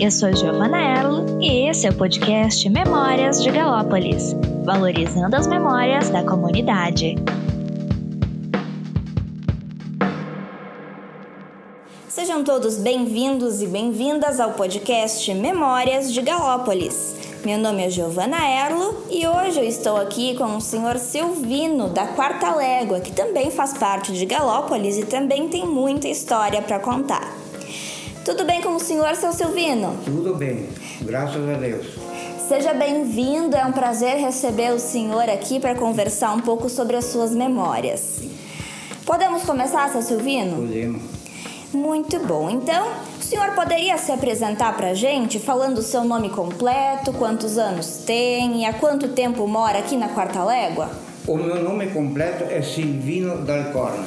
Eu sou Giovana Erlo e esse é o podcast Memórias de Galópolis, valorizando as memórias da comunidade. Sejam todos bem-vindos e bem-vindas ao podcast Memórias de Galópolis. Meu nome é Giovana Erlo e hoje eu estou aqui com o senhor Silvino, da Quarta Légua, que também faz parte de Galópolis e também tem muita história para contar. Tudo bem com o senhor, seu Silvino? Tudo bem, graças a Deus. Seja bem-vindo, é um prazer receber o senhor aqui para conversar um pouco sobre as suas memórias. Podemos começar, seu Silvino? Podemos. Muito bom. Então, o senhor poderia se apresentar para a gente, falando o seu nome completo, quantos anos tem e há quanto tempo mora aqui na Quarta Légua? O meu nome completo é Silvino Dalcorno.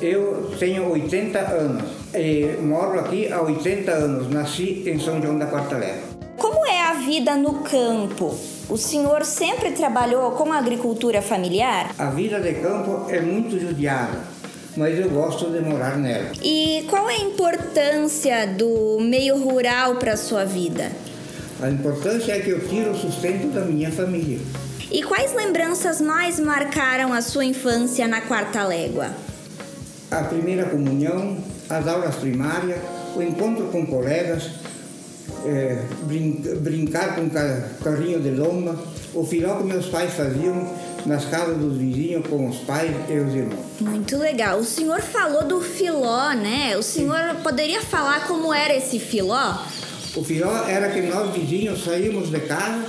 Eu tenho 80 anos e moro aqui há 80 anos. Nasci em São João da Quarta Légua. Como é a vida no campo? O senhor sempre trabalhou com a agricultura familiar? A vida de campo é muito judiada, mas eu gosto de morar nela. E qual é a importância do meio rural para a sua vida? A importância é que eu tiro o sustento da minha família. E quais lembranças mais marcaram a sua infância na Quarta Légua? A primeira comunhão, as aulas primárias, o encontro com colegas, é, brin brincar com carrinho de lomba, o filó que meus pais faziam nas casas dos vizinhos com os pais e os irmãos. Muito legal. O senhor falou do filó, né? O senhor Sim. poderia falar como era esse filó? O filó era que nós vizinhos saímos de casa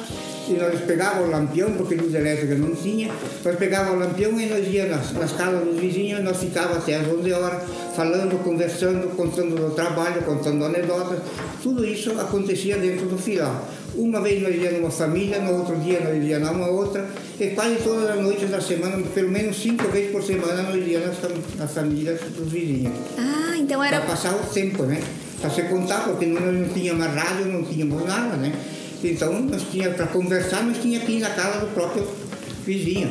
e nós pegávamos o lampião, porque luz elétrica não tinha, nós pegávamos o lampião e nós íamos nas, nas casas dos vizinhos nós ficávamos até às 11 horas falando, conversando, contando do trabalho, contando anedotas. Tudo isso acontecia dentro do filó. Uma vez nós íamos numa família, no outro dia nós íamos numa outra, e quase todas as noites da semana, pelo menos cinco vezes por semana, nós íamos nas, nas famílias dos vizinhos. Ah, então era. Para passar o tempo, né? Para se contar, porque nós não tínhamos rádio, não tínhamos nada, né? Então, nós tinha para conversar, nós tinha que ir na casa do próprio vizinho.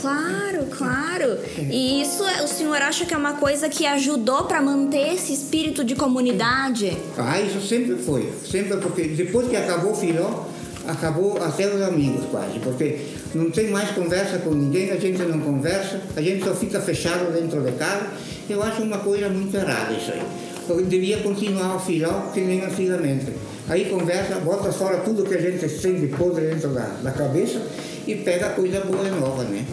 Claro, claro. E isso é, o senhor acha que é uma coisa que ajudou para manter esse espírito de comunidade? Ah, isso sempre foi. Sempre porque depois que acabou o filó, acabou até os amigos quase, porque não tem mais conversa com ninguém, a gente não conversa, a gente só fica fechado dentro de casa. Eu acho uma coisa muito errada isso aí. Eu devia continuar o filó que nem antigamente. Aí conversa, bota fora tudo que a gente de podre dentro da, da cabeça e pega coisa boa e nova, né?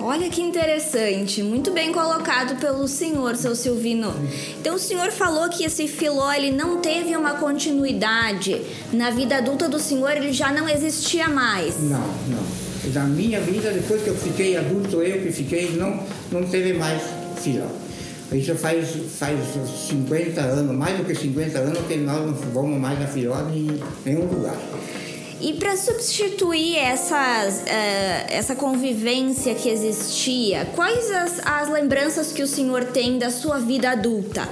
Olha que interessante, muito bem colocado pelo senhor, seu Silvino. Então o senhor falou que esse filó ele não teve uma continuidade. Na vida adulta do senhor ele já não existia mais. Não, não. Na minha vida, depois que eu fiquei adulto, eu que fiquei, não, não teve mais filó. Isso faz, faz 50 anos, mais do que 50 anos, que nós não vamos mais na filhota em nenhum lugar. E para substituir essas, uh, essa convivência que existia, quais as, as lembranças que o senhor tem da sua vida adulta?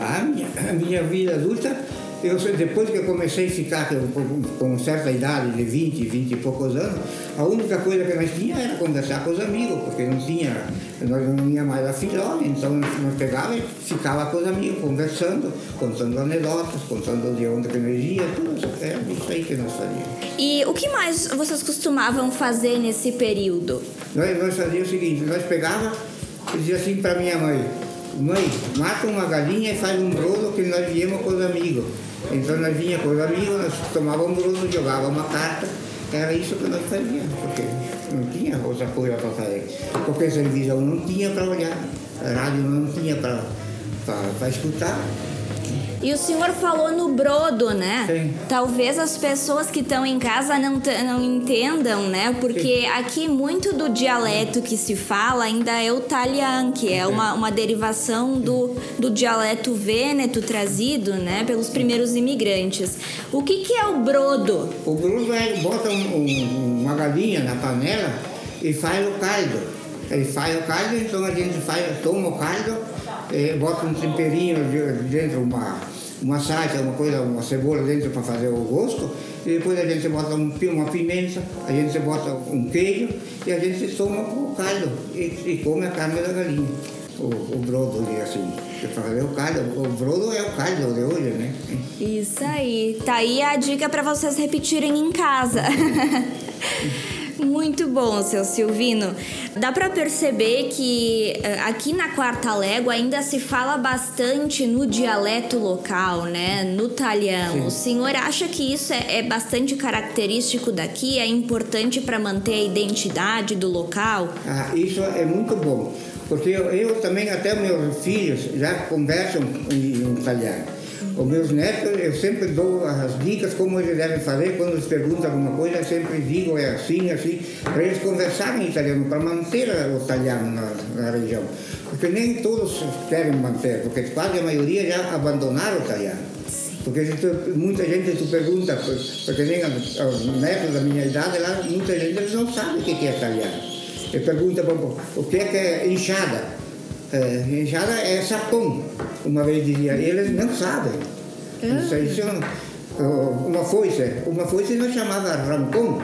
A minha, a minha vida adulta eu, depois que eu comecei a ficar com, com, certa idade, de 20, 20 e poucos anos, a única coisa que nós tínhamos era conversar com os amigos, porque não tinha, nós não tinha mais a filhota, então nós pegava e ficava com os amigos, conversando, contando anedotas, contando de onde que nós íamos, tudo isso, é isso aí que nós fazíamos. E o que mais vocês costumavam fazer nesse período? Nós, nós fazíamos o seguinte, nós pegava e dizia assim para minha mãe, mãe, mata uma galinha e faz um brodo que nós viemos com os amigos. Então nós vinha com os amigos, nós tomávamos um jogávamos uma carta, era isso que nós fazíamos, porque não tinha outra coisa para fazer. Porque televisão não tinha para olhar, rádio não tinha para escutar. E o senhor falou no brodo, né? Sim. Talvez as pessoas que estão em casa não, não entendam, né? Porque Sim. aqui muito do dialeto que se fala ainda é o talian, que é uma, uma derivação do, do dialeto vêneto trazido, né? Pelos primeiros imigrantes. O que, que é o brodo? O brodo é, bota um, um, uma galinha na panela e faz o caldo. Ele faz o caldo, então a gente faz, toma o caldo é, bota um temperinho dentro, uma, uma salsa, uma coisa, uma cebola dentro para fazer o gosto, e depois a gente bota um, uma pimenta, a gente bota um queijo e a gente toma o caldo e, e come a carne da galinha, o, o brodo assim. Para fazer o caldo. O brodo é o caldo de hoje, né? Isso aí. Tá aí a dica para vocês repetirem em casa. Muito bom, seu Silvino. Dá para perceber que eh, aqui na Quarta Légua ainda se fala bastante no dialeto local, né? No talhão. O senhor acha que isso é, é bastante característico daqui? É importante para manter a identidade do local? Ah, isso é muito bom. Porque eu, eu também, até meus filhos, já conversam em, em italiano. Os meus netos, eu sempre dou as dicas como eles devem fazer. Quando eles perguntam alguma coisa, eu sempre digo, é assim, assim, para eles conversarem em italiano, para manter o italiano na, na, região. Porque nem todos querem manter, porque quase a maioria já abandonaram o italiano. Porque muita gente, tu pergunta, porque nem os netos da minha idade lá, muita gente eles não sabe o que é italiano. E pergunta, o que é, que é enxada? É, enxada é sapão, uma vez dizia. Eles não sabem. Ah. Isso, isso, uma foice, uma foice nós chamava rancon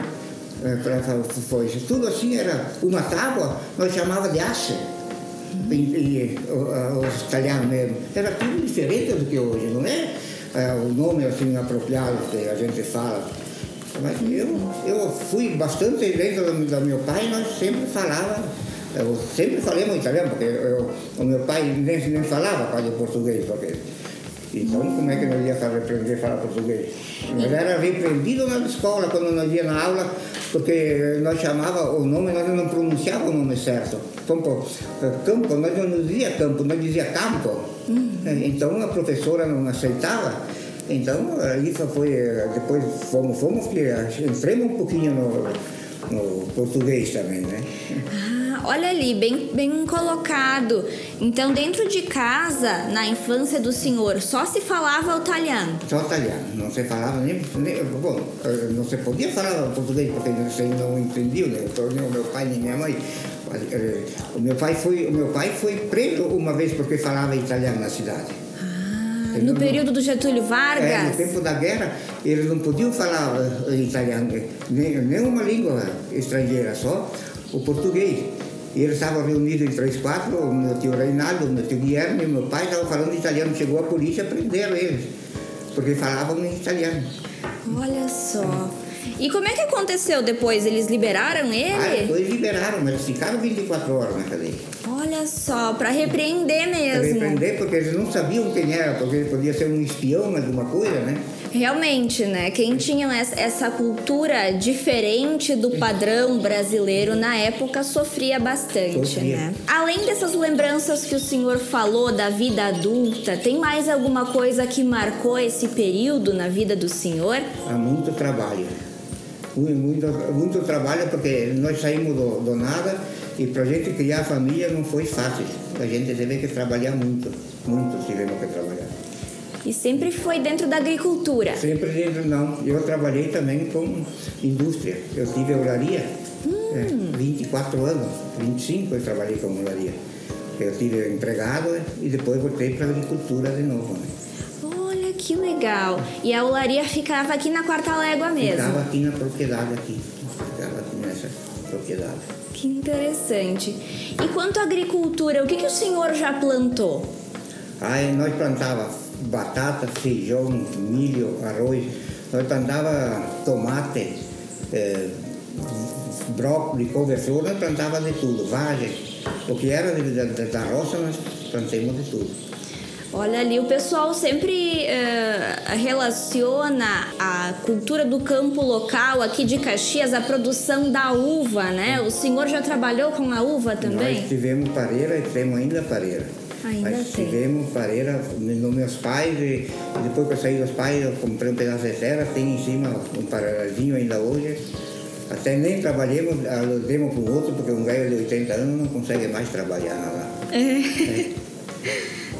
é, para foice. Tudo assim era uma tábua, nós chamava de ace. E, e, os italianos mesmo. Era tudo diferente do que hoje, não é? é o nome assim apropriado que a gente fala. Mas eu, eu fui bastante dentro do, do meu pai, nós sempre falávamos eu sempre falei muito italiano, porque eu, o meu pai nem, nem falava quase português. Porque, então, como é que nós ia aprender a falar português? Nós era repreendido na escola quando nós ia na aula, porque nós chamava o nome, nós não pronunciava o nome certo. Campo, campo nós não dizia campo, nós dizia campo. Uhum. Então a professora não aceitava. Então, isso foi, depois fomos, fomos que entremos um pouquinho no, no português também, né? Olha ali, bem, bem colocado. Então, dentro de casa, na infância do senhor, só se falava o italiano? Só italiano, não se falava nem, nem bom, não se podia falar português porque você não entendia, né? nem o meu pai nem minha mãe. O meu pai foi, o meu pai foi preso uma vez porque falava italiano na cidade. Ah, no período do Getúlio Vargas? É, no tempo da guerra, eles não podiam falar eh, italiano, nem, nenhuma língua estrangeira, só o português. E eles estavam reunidos em três, quatro, o meu tio Reinaldo, o meu tio Guilherme, meu pai estavam falando italiano. Chegou a polícia, prenderam eles, porque falavam em italiano. Olha só. E como é que aconteceu depois? Eles liberaram ele? Ah, depois liberaram, mas ficaram 24 horas na cadeia. Olha só, para repreender mesmo. Para repreender, porque eles não sabiam quem era, porque ele podia ser um espião, alguma coisa, né? Realmente, né? Quem tinha essa cultura diferente do padrão brasileiro na época sofria bastante, sofria. né? Além dessas lembranças que o senhor falou da vida adulta, tem mais alguma coisa que marcou esse período na vida do senhor? Há muito trabalho. Muito, muito trabalho porque nós saímos do, do nada e para a gente criar a família não foi fácil. A gente teve que trabalhar muito, muito tivemos que trabalhar. E sempre foi dentro da agricultura? Sempre dentro, não. Eu trabalhei também com indústria. Eu tive olaria, hum. é, 24 anos, 25 eu trabalhei com olaria. Eu tive empregado e depois voltei para a agricultura de novo. Né? Olha que legal. E a olaria ficava aqui na Quarta Légua mesmo? Ficava aqui na propriedade, aqui. Ficava aqui nessa propriedade. Que interessante. E quanto à agricultura, o que, que o senhor já plantou? Ah, nós plantava batata, feijão, milho, arroz. Nós plantava tomate, é, brócolis, couve-flor, nós plantava de tudo, vagem. O que era da roça, nós plantamos de tudo. Olha ali, o pessoal sempre uh, relaciona a cultura do campo local aqui de Caxias, a produção da uva, né? O senhor já trabalhou com a uva também? Nós tivemos pareira e temos ainda pareira. Ainda Mas tem. tivemos pareira nos meus pais e depois que eu saí dos pais eu comprei um pedaço de terra, tem em cima um pareiradinho ainda hoje. Até nem trabalhemos, demos para o outro, porque um velho de 80 anos não consegue mais trabalhar lá. É. é.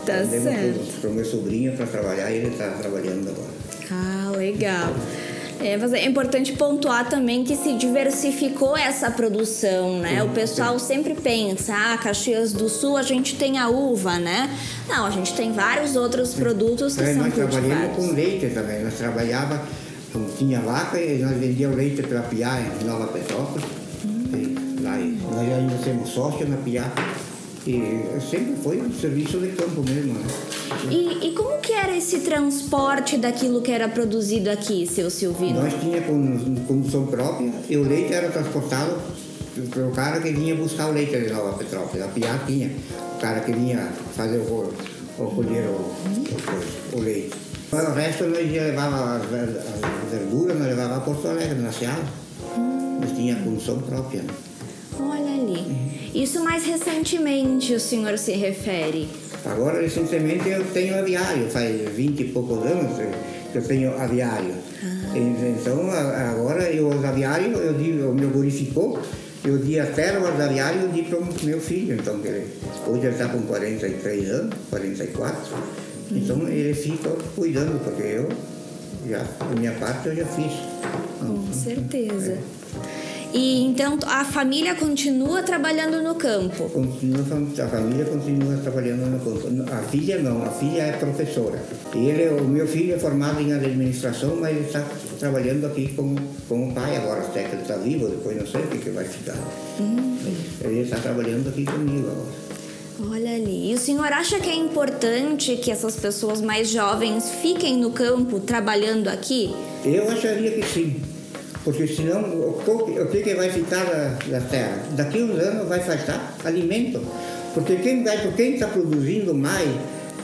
tá certo. Para o meu sobrinho para trabalhar e ele está trabalhando agora. Ah, legal. É, é importante pontuar também que se diversificou essa produção, né? O pessoal sempre pensa, ah, Caxias do Sul a gente tem a uva, né? Não, a gente tem vários outros produtos que é, são nós trabalhamos com leite também. Nós trabalhava, tinha vaca e nós vendíamos leite para Piá em Nova Petrópolis. Hum. lá, nós ainda temos sócio na Piá. E sempre foi um serviço de campo mesmo, né? E, e como que era esse transporte daquilo que era produzido aqui, seu Silvino? Nós tinha condução própria e o leite era transportado pelo cara que vinha buscar o leite ali em Nova Petrópolis. A Piá tinha o cara que vinha fazer o, o colher o, o, o leite. O resto nós levar as, as verduras, nós levava a Porto Alegre, na Seara. Nós tinha condução própria. Isso mais recentemente o senhor se refere? Agora, recentemente, eu tenho aviário. Faz 20 e poucos anos que eu tenho aviário. Ah. Então, agora, eu, os aviários, eu digo, o meu guri ficou, eu di até o aviário, eu di para o meu filho. Então, ele, hoje ele está com 43 anos, 44. Então, hum. ele fica cuidando, porque eu, já, a minha parte, eu já fiz. Com certeza. É. E então a família continua trabalhando no campo? Continua, a família continua trabalhando no campo. A filha não, a filha é professora. Ele, o meu filho é formado em administração, mas ele está trabalhando aqui com, com o pai agora, até que ele está vivo, depois não sei o que, que vai ficar. Hum. Ele está trabalhando aqui comigo agora. Olha ali. E o senhor acha que é importante que essas pessoas mais jovens fiquem no campo trabalhando aqui? Eu acharia que sim porque senão o que, que vai ficar da, da terra? Daqui uns anos vai faltar alimento, porque quem está produzindo mais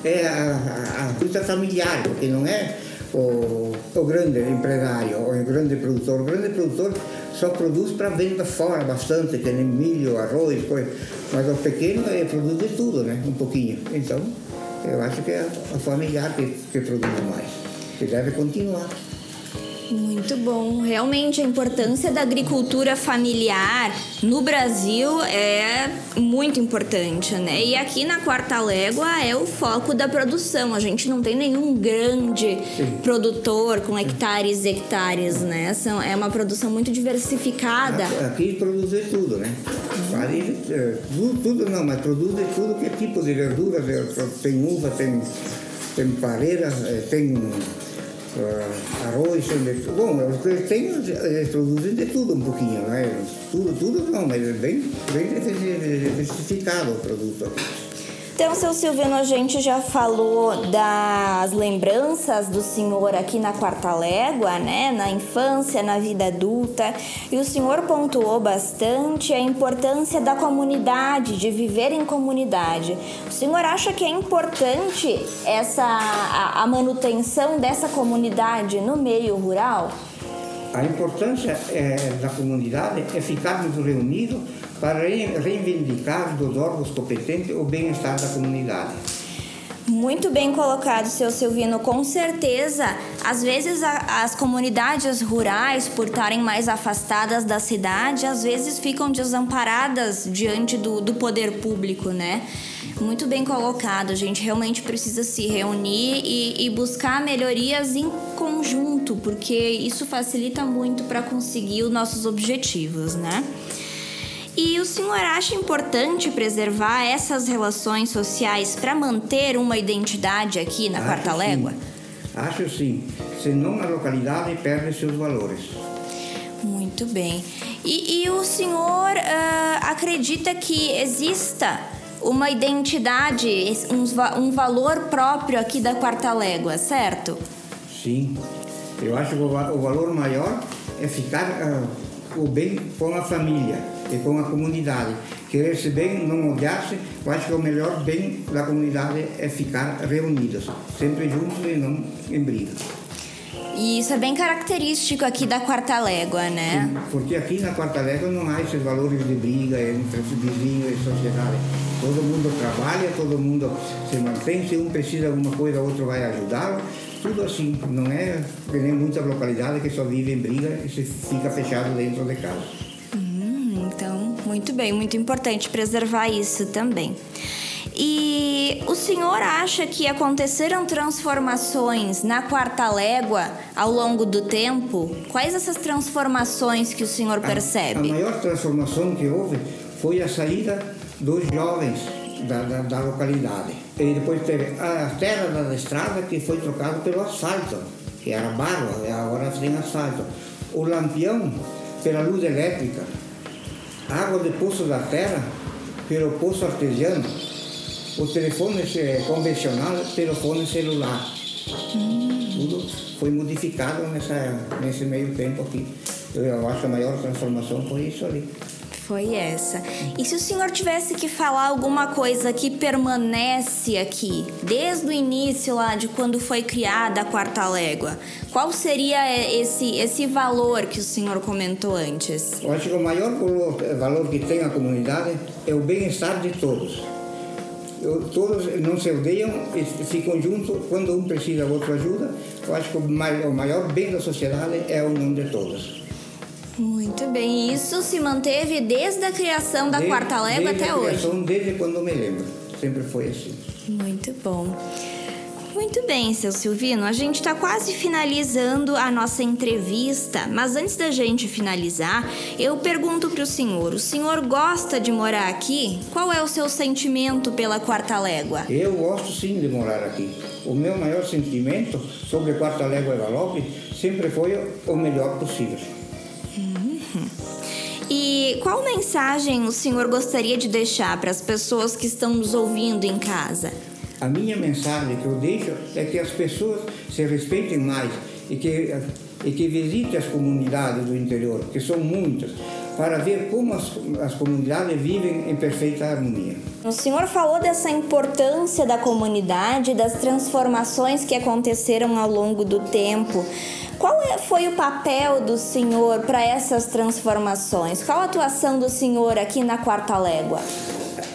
é a, a fruta familiar, porque não é o, o grande empresário, o grande produtor. O grande produtor só produz para venda fora bastante, tem milho, arroz, coisa. Mas o pequeno é, produz de tudo, né? Um pouquinho. Então, eu acho que é a familiar que, que produz mais, que deve continuar. Muito bom. Realmente a importância da agricultura familiar no Brasil é muito importante, né? E aqui na Quarta Légua é o foco da produção. A gente não tem nenhum grande Sim. produtor com hectares e hectares, né? São, é uma produção muito diversificada. Aqui produz de tudo, né? Ali, é, tudo, tudo não, mas produz de tudo que é tipo de verdura. Tem uva, tem, tem pareira, é, tem uh, arroz, bom, eles têm, eles produzem de tudo um pouquinho, né? Tudo, tudo não, mas é bem, bem diversificado o produto. Então, seu Silvino, a gente já falou das lembranças do senhor aqui na quarta légua, né? Na infância, na vida adulta. E o senhor pontuou bastante a importância da comunidade, de viver em comunidade. O senhor acha que é importante essa a, a manutenção dessa comunidade no meio rural? A importância é, da comunidade é ficarmos reunidos para reivindicar dos órgãos competentes o bem-estar da comunidade. Muito bem colocado, seu Silvino. Com certeza, às vezes a, as comunidades rurais, por estarem mais afastadas da cidade, às vezes ficam desamparadas diante do, do poder público, né? Muito bem colocado. A gente realmente precisa se reunir e, e buscar melhorias em conjunto, porque isso facilita muito para conseguir os nossos objetivos, né? E o senhor acha importante preservar essas relações sociais para manter uma identidade aqui na Acho Quarta Légua? Acho sim. Senão a localidade perde seus valores. Muito bem. E, e o senhor uh, acredita que exista uma identidade, um, um valor próprio aqui da Quarta Légua, certo? Sim. Eu acho que o, o valor maior é ficar uh, o bem com a família e com a comunidade. Querer-se bem, não odiar-se, eu acho que o melhor bem da comunidade é ficar reunidos, sempre juntos e não em briga. E isso é bem característico aqui da Quarta Légua, né? Sim, porque aqui na Quarta Légua não há esses valores de briga entre vizinhos e sociedade. Todo mundo trabalha, todo mundo se mantém, se um precisa de alguma coisa, o outro vai ajudá-lo. Tudo assim, não é que nem muitas localidades que só vivem em briga e se fica fechado dentro de casa. Então, muito bem, muito importante preservar isso também. E o senhor acha que aconteceram transformações na quarta légua ao longo do tempo? Quais essas transformações que o senhor percebe? A, a maior transformação que houve foi a saída dos jovens da, da, da localidade. E depois teve a terra da estrada que foi trocada pelo asfalto, que era barro, agora tem asfalto. O lampião pela luz elétrica água de poço da terra pelo poço artesiano, o telefone convencional, telefone celular. Hum. Tudo foi modificado nessa, nesse meio tempo aqui. Eu acho que a maior transformação foi isso ali foi essa. E se o senhor tivesse que falar alguma coisa que permanece aqui, desde o início lá de quando foi criada a quarta légua, qual seria esse, esse valor que o senhor comentou antes? Eu acho que o maior valor, valor que tem a comunidade é o bem-estar de todos. Eu, todos não se odeiam e ficam juntos quando um precisa, o outro ajuda. Eu acho que o maior bem da sociedade é a união de todos. Muito bem, e isso se manteve desde a criação da desde, quarta légua até hoje? Criação, desde quando me lembro, sempre foi assim. Muito bom. Muito bem, seu Silvino, a gente está quase finalizando a nossa entrevista, mas antes da gente finalizar, eu pergunto para o senhor: o senhor gosta de morar aqui? Qual é o seu sentimento pela Quarta Légua? Eu gosto sim de morar aqui. O meu maior sentimento sobre a Quarta Légua Galope sempre foi o melhor possível. Qual mensagem o senhor gostaria de deixar para as pessoas que estão nos ouvindo em casa? A minha mensagem que eu deixo é que as pessoas se respeitem mais e que, e que visitem as comunidades do interior, que são muitas, para ver como as, as comunidades vivem em perfeita harmonia. O senhor falou dessa importância da comunidade, das transformações que aconteceram ao longo do tempo. Qual é, foi o papel do senhor para essas transformações? Qual a atuação do senhor aqui na Quarta Légua?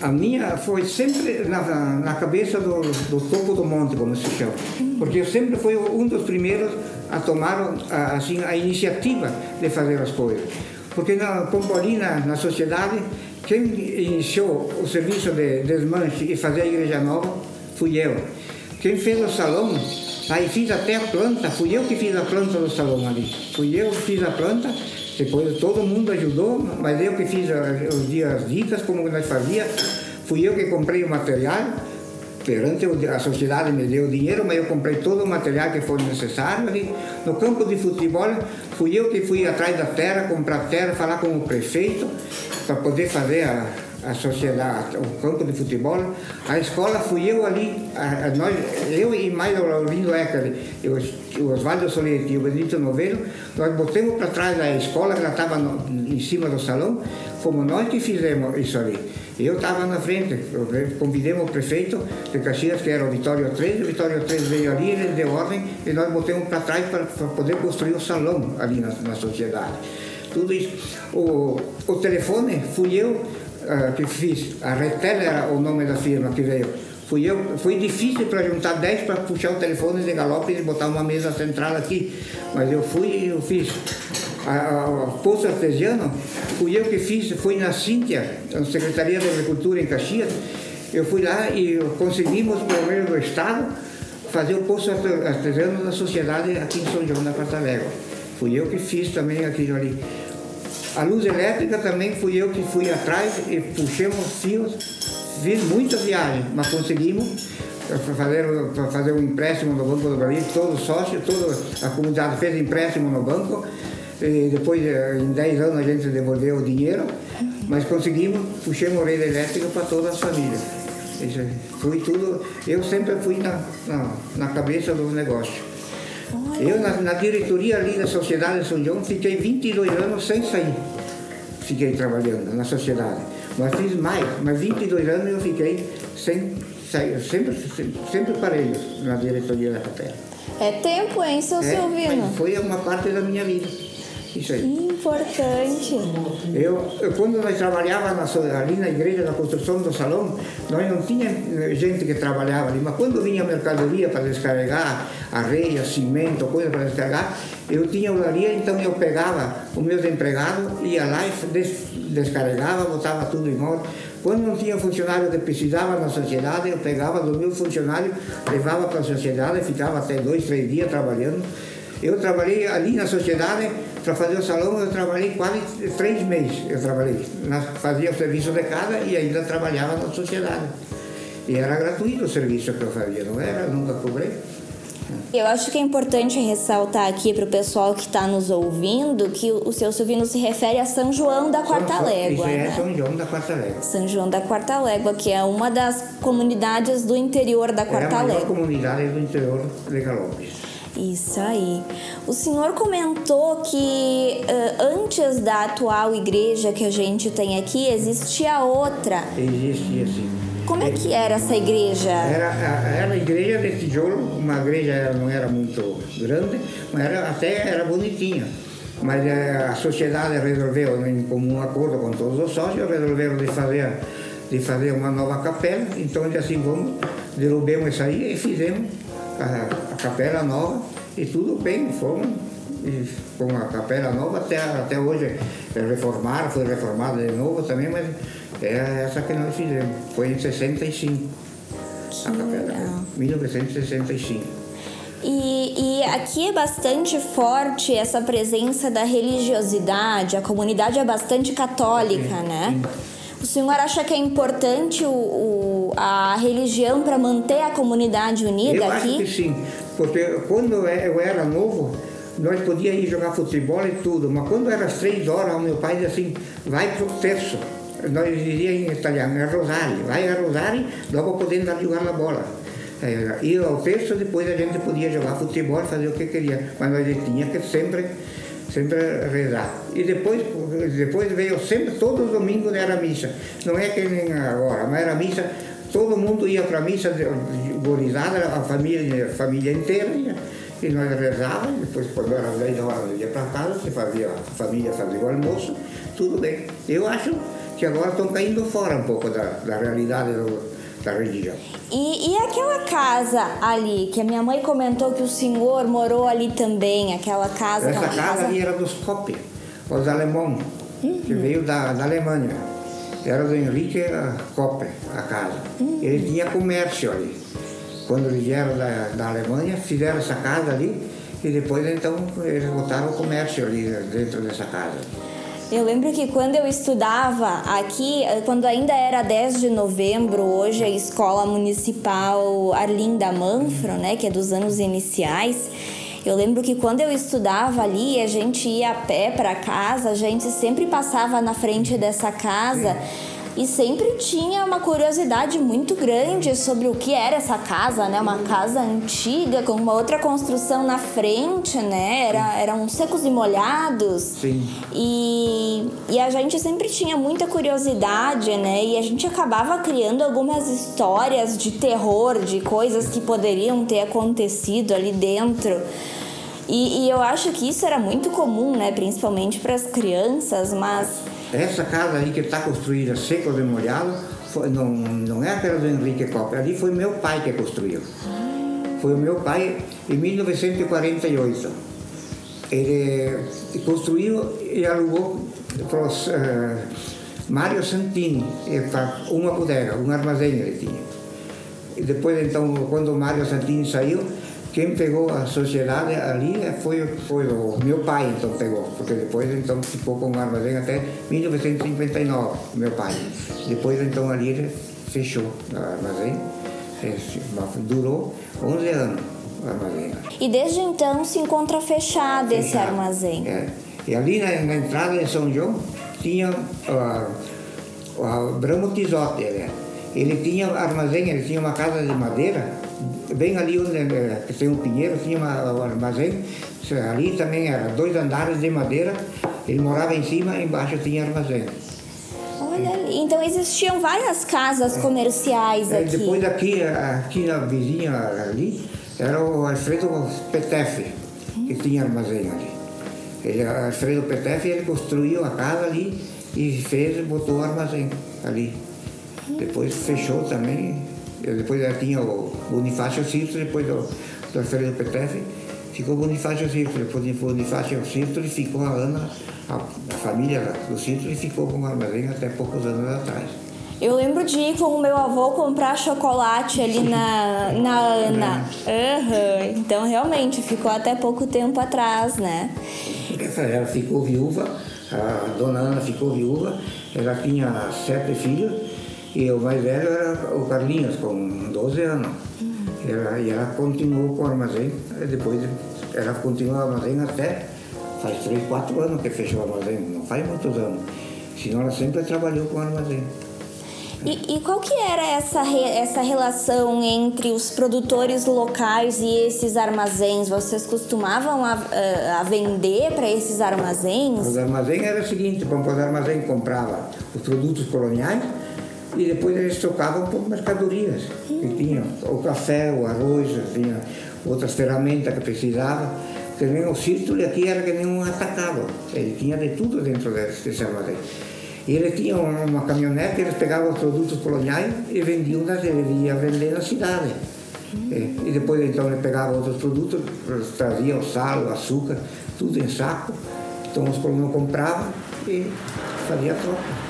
A minha foi sempre na, na cabeça do, do, topo do monte, como se chama. Porque eu sempre fui um dos primeiros a tomar assim, a iniciativa de fazer as coisas. Porque na Pompolina, na sociedade, quem iniciou o serviço de desmanche e fazer a igreja nova fui eu. Quem fez o salão Aí fiz até a planta, fui eu que fiz a planta do salão ali. Fui eu que fiz a planta, depois todo mundo ajudou, mas eu que fiz os dias dicas, como nós fazia. Fui eu que comprei o material, perante a sociedade me deu dinheiro, mas eu comprei todo o material que foi necessário ali. No campo de futebol, fui eu que fui atrás da terra, comprar terra, falar com o prefeito, para poder fazer a, a sociedade, o campo de futebol. A escola fui eu ali, a, a nós, eu e mais o Laurindo Ecker, o Oswaldo Soletti e o Benito Noveiro, nós botamos para trás da escola, que ela estava em cima do salão, fomos nós que fizemos isso ali. Eu estava na frente, convidemos o prefeito de Caxias, que era o Vitório 3, o Vitório 3 veio ali, ele deu ordem e nós botamos para trás para, para poder construir o salão ali na, na sociedade tudo isso. O, o telefone fui eu, uh, que fiz, a Retel era o nome da firma que veio. Fui eu, foi difícil para juntar 10 para puxar o telefone de galope e botar uma mesa central aqui, mas eu fui e eu fiz. A, Poço Artesiano, fui eu que fiz, fui na Cíntia, na Secretaria de Agricultura em Caxias, eu fui lá e conseguimos, pelo menos do Estado, fazer o Poço Artesiano da sociedade aqui em São João da Quarta Légua. Fui eu que fiz também aquilo ali. A luz elétrica também fui eu que fui atrás e puxemos fios, fiz muitas viagens, mas conseguimos fazer, fazer um empréstimo no Banco do Brasil, todo sócio, toda a comunidade fez empréstimo no banco, e depois eh, em 10 anos a gente devolveu o dinheiro, mas conseguimos, puxamos rede elétrica para todas as famílias. Isso foi tudo, eu sempre fui na, na, na cabeça do negócio. Eu, na, na, diretoria ali da Sociedade de São João, fiquei 22 anos sem sair. Fiquei trabalhando na sociedade. Mas fiz mais, mas 22 anos eu fiquei sem sair, sempre, sempre, sempre na diretoria da capela. É tempo, hein, seu é, Silvino? Foi uma parte da minha vida. Isso aí. Importante. Eu, eu quando nós trabalhávamos ali na igreja da construção do salão, nós não tinha eh, gente que trabalhava ali, mas quando vinha mercadoria para descarregar, areia, cimento, coisa para descarregar, eu tinha olaria, então eu pegava os meus empregados, ia lá e des, descarregava, botava tudo em ordem. Quando não tinha funcionário que precisava na sociedade, eu pegava do meu funcionário, levava para a sociedade, ficava até dois, três dias trabalhando. Eu trabalhei ali na sociedade para fazer o salão eu trabalhei quase três meses. Eu trabalhei, fazia o serviço de casa e ainda trabalhava na sociedade. E era gratuito o serviço que eu fazia, não era? Nunca cobrei. Eu acho que é importante ressaltar aqui para o pessoal que está nos ouvindo que o seu Silvino se refere a São João da Quarta São- Légua. Isso é né? São João da Quarta Légua. São João da Quarta Légua, que é uma das comunidades do interior da É a Quarta Légua. comunidade do interior de Galópolis. Isso aí. O senhor comentou que eh, antes da atual igreja que a gente tem aqui, existia outra. Existia assim. Como é que era essa igreja? Era, a- era a igreja de tijolo, uma igreja não era muito grande, mas era, até era bonitinha. Mas eh, a sociedade resolveu, em comum acordo com todos os sócios, resolveram de fazer, de fazer uma nova capela. Então, assim, vamos, derrubemos isso aí e fizemos a, a capela nova e tudo bem, fomos com a capela nova até, até hoje. eh, Reformaram, foi reformada de novo também, mas é essa que nós fizemos. Foi em 65 a capela, legal. 1965. E, e aqui é bastante forte essa presença da religiosidade, a comunidade é bastante católica, né? O senhor acha que é importante o, o- a religião para manter a comunidade unida Eu acho que aqui? sim, porque quando eu era novo, nós podíamos ir jogar futebol e tudo, mas quando era às três horas, o meu pai dizia assim, vai pro terço. Nós dizíamos em italiano, é rosário, vai a rosário, logo podemos dar jogar a bola. É, ia ao terço, depois a gente podia jogar futebol, fazer o que queria, mas nós tinha que sempre, sempre rezar. E depois, depois veio sempre, todos os domingos era missa. Não é que nem agora, mas era missa, todo mundo ia para a missa, gorizada, a família, a família inteira ia. E nós rezávamos, depois quando era 10 horas ia para casa, se fazia, a família fazia o almoço, tudo bem. Eu acho que agora estão caindo fora um pouco da, da realidade do- da religião. E, e aquela casa ali, que a minha mãe comentou que o senhor morou ali também, aquela casa... Essa aquela casa ali era dos Kopp, os alemães, que veio da, da Alemanha. Era do Henrique Kopp, a casa. Ele tinha comércio ali. Quando eles vieram da, da Alemanha, fizeram essa casa ali e depois então eles botaram o comércio ali dentro dessa casa. Eu lembro que quando eu estudava aqui, eh, quando ainda era 10 de novembro, hoje a Escola Municipal Arlinda Manfro, né, que é dos anos iniciais, eu lembro que quando eu estudava ali, a gente ia a pé para casa, a gente sempre passava na frente dessa casa. E sempre tinha uma curiosidade muito grande sobre o que era essa casa, né? Uma casa antiga com uma outra construção na frente, né? Era, eram secos e molhados. Sim. E, e a gente sempre tinha muita curiosidade, né? E a gente acabava criando algumas histórias de terror, de coisas que poderiam ter acontecido ali dentro. E, e eu acho que isso era muito comum, né? Principalmente para as crianças, mas Essa casa ali que está construída seco de molhado, foi- não, não é aquela do Henrique Kopp, ali foi meu pai que construiu. Foi o meu pai em 1948. Ele construiu e alugou para os eh, Mário Santini, eh, uma bodega, um armazém ele tinha. E depois, então, quando o Mário Santini saiu, quem pegou a sociedade ali eh, foi, foi o meu pai, então pegou, porque depois então ficou com o armazém até 1959, meu pai. Depois então ali ele fechou o armazém, durou 11 anos o armazém. E desde então se encontra fechado esse Fechado. armazém. É. E ali na, na entrada de São João tinha ah, o Abramo Tisotti, ele, ele tinha armazém, ele tinha uma casa de madeira, bem ali onde eh, que tem um pinheiro, tinha um armazém, ali também era dois andares de madeira, ele morava em cima, embaixo tinha armazém. Olha. Então existiam várias casas comerciais É, aqui. depois aqui, aqui na vizinha ali, era o Alfredo Petef, que tinha armazém ali. Ele, Alfredo Petef, ele construiu a casa ali e fez, botou o armazém ali. Depois fechou também. Depois já tinha o Bonifácio Cistro, depois do, do Alfredo Petef, ficou Bonifácio Cistro. Depois de Bonifácio Cistro, e ficou a Ana, a, a família do Cistro, e ficou com o armazém até poucos anos atrás. Eu lembro de ir com o meu avô comprar chocolate ali na, na Ana. Aham. Então realmente ficou até pouco tempo atrás, né? Essa, ela ficou viúva, a dona Ana ficou viúva, ela tinha sete filhos e o mais velho era o Carlinhos, com 12 anos. E ela, e ela continuou com o armazém, depois ela continuou o armazém até faz três, quatro anos que fechou o armazém, não faz muitos anos. Senão ela sempre trabalhou com o armazém. E, e, qual que era essa, re, essa relação entre os produtores locais e esses armazéns? Vocês costumavam a, a vender para esses armazéns? Os armazéns era o seguinte, para os armazéns comprava os produtos coloniais e depois eles trocavam por mercadorias. Que tinham o café, o arroz, tinha outras ferramentas que precisava. Que nem o círculo aqui era que nem um atacado. Ele tinha de tudo dentro desse armazém. E ele tinha uma caminhonete, eles pegavam os produtos coloniais e vendiam, nas, ele ia vender na cidade. E, e depois então ele pegava outros produtos, trazia o sal, o açúcar, tudo em saco. Então os colonos compravam e fazia a troca.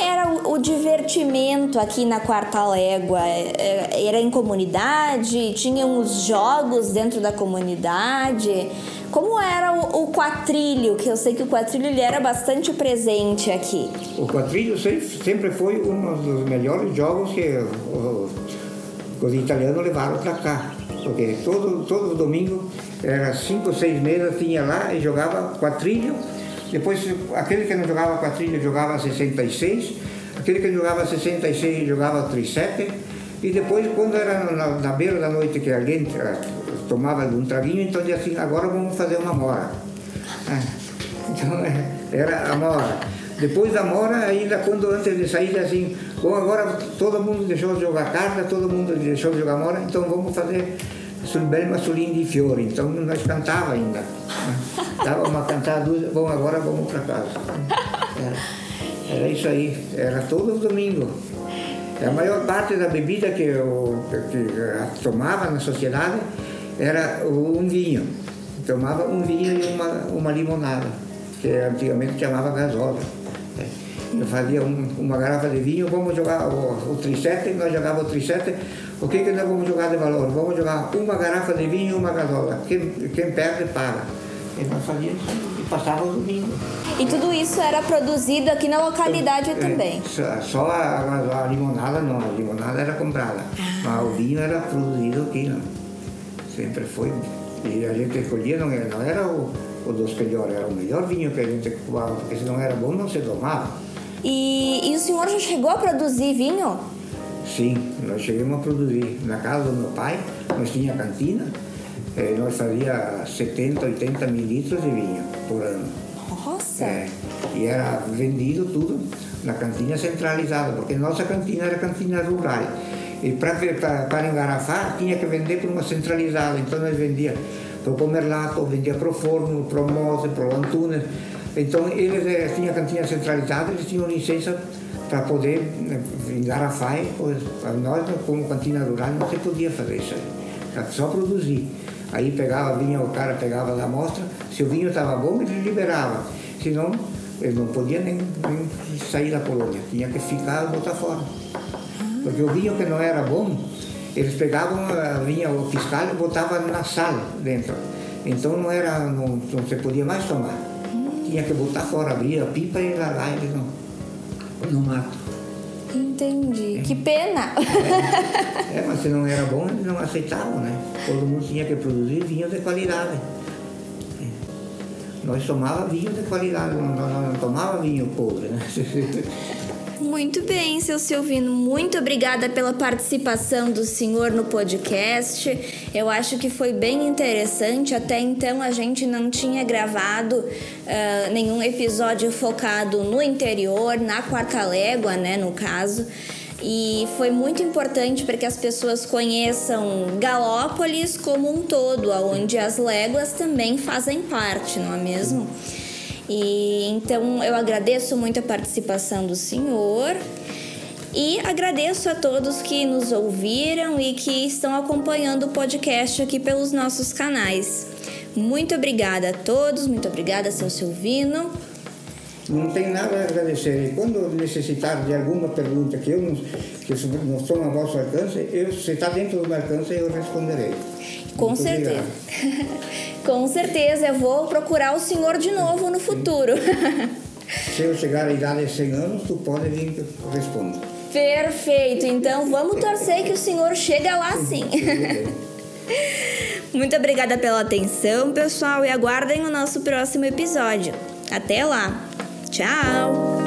Era o, o, divertimento aqui na Quarta Légua? É, é, era em comunidade? Tinham os jogos dentro da comunidade? Como era o, o quatrilho? Que eu sei que o quatrilho ele era bastante presente aqui. O quatrilho sempre foi um dos melhores jogos que os italianos levaram para cá. Porque todo, todo domingo, era cinco, seis meses, tinha lá e jogava quatrilho. Depois, aquele que não jogava quatrilho jogava 66, aquele que jogava 66 jogava 37. E depois, quando era na, na beira da noite que alguém tomava algum traguinho, então dizia assim, agora vamos fazer uma mora. É. Então é, era a mora. Depois da mora, ainda quando antes de sair, assim, bom, agora todo mundo deixou de jogar carta, todo mundo deixou de jogar mora, então vamos fazer sul bel masculino de fiore. Então nós cantava ainda. Dava uma cantada, bom, agora vamos para casa. Era, era isso aí, era todo domingo. A maior parte da bebida que eu, que tomava na sociedade era um vinho. Tomava um vinho e uma, uma limonada, que antigamente chamava gasola. Eu fazia um, uma garrafa de vinho, vamos jogar o, o nós jogávamos o trisete, o que, que nós vamos jogar de valor? Vamos jogar uma garrafa de vinho e uma gasola. Quem, quem perde, paga. E nós fazíamos e passávamos o vinho. E tudo isso era produzido aqui na localidade é, também? Só, só a, a, limonada não, a limonada era comprada. Ah. Mas o vinho era produzido aqui. Não sempre foi. E a gente escolhia, não era, não era o, o dos melhores, era o melhor vinho que a gente tomava, porque se não era bom, não se tomava. E, e o senhor já chegou a produzir vinho? Sim, nós chegamos a produzir. Na casa do meu pai, nós tinha cantina, eh, nós fazia 70, 80 mil litros de vinho por ano. Nossa! É, e era vendido tudo na cantina centralizada, porque nossa cantina era cantina rural. E para engarrafar, tinha que vender por uma centralizada. Então, nós vendia para o Pomerlato, vendia para o Forno, para o Mose, para o Antunes. Então, eles eh, tinham a cantina centralizada, eles tinham licença para poder engarrafar. Nós, como cantina rural, não se podia fazer isso aí. Só produzir. Aí pegava, vinha o cara, pegava da amostra, se o vinho estava bom, ele liberava. Senão, ele não podia nem, nem sair da colônia, tinha que ficar e botar fora. Porque o vinho que não era bom, eles pegavam, vinha o fiscal e botavam na sala dentro. Então não era, não, não se podia mais tomar. Tinha que botar fora, abrir a pipa e largar eles no, no mato. Entendi. É. Que pena! É, é, mas se não era bom, eles não aceitavam, né? Todo mundo tinha que produzir vinho de qualidade. É. Nós tomávamos vinho de qualidade, não, não, não tomava vinho podre, né? Muito bem, seu Silvino. Muito obrigada pela participação do senhor no podcast. Eu acho que foi bem interessante. Até então a gente não tinha gravado uh, nenhum episódio focado no interior, na quarta légua, né, no caso. E foi muito importante para que as pessoas conheçam Galópolis como um todo, onde as léguas também fazem parte, não é mesmo? E então eu agradeço muito a participação do senhor e agradeço a todos que nos ouviram e que estão acompanhando o podcast aqui pelos nossos canais. Muito obrigada a todos, muito obrigada, seu Silvino. Não tem nada a agradecer. E quando necessitar de alguma pergunta que eu não, que não estou ao vosso alcance, eu, se está dentro do meu alcance, eu responderei. Com Muito certeza. Com certeza, eu vou procurar o senhor de novo no futuro. Se eu chegar à idade de 100 anos, tu pode vir que eu respondo. Perfeito, então vamos torcer que o senhor chega lá sim. Muito obrigada pela atenção, pessoal, e aguardem o nosso próximo episódio. Até lá! Tchau!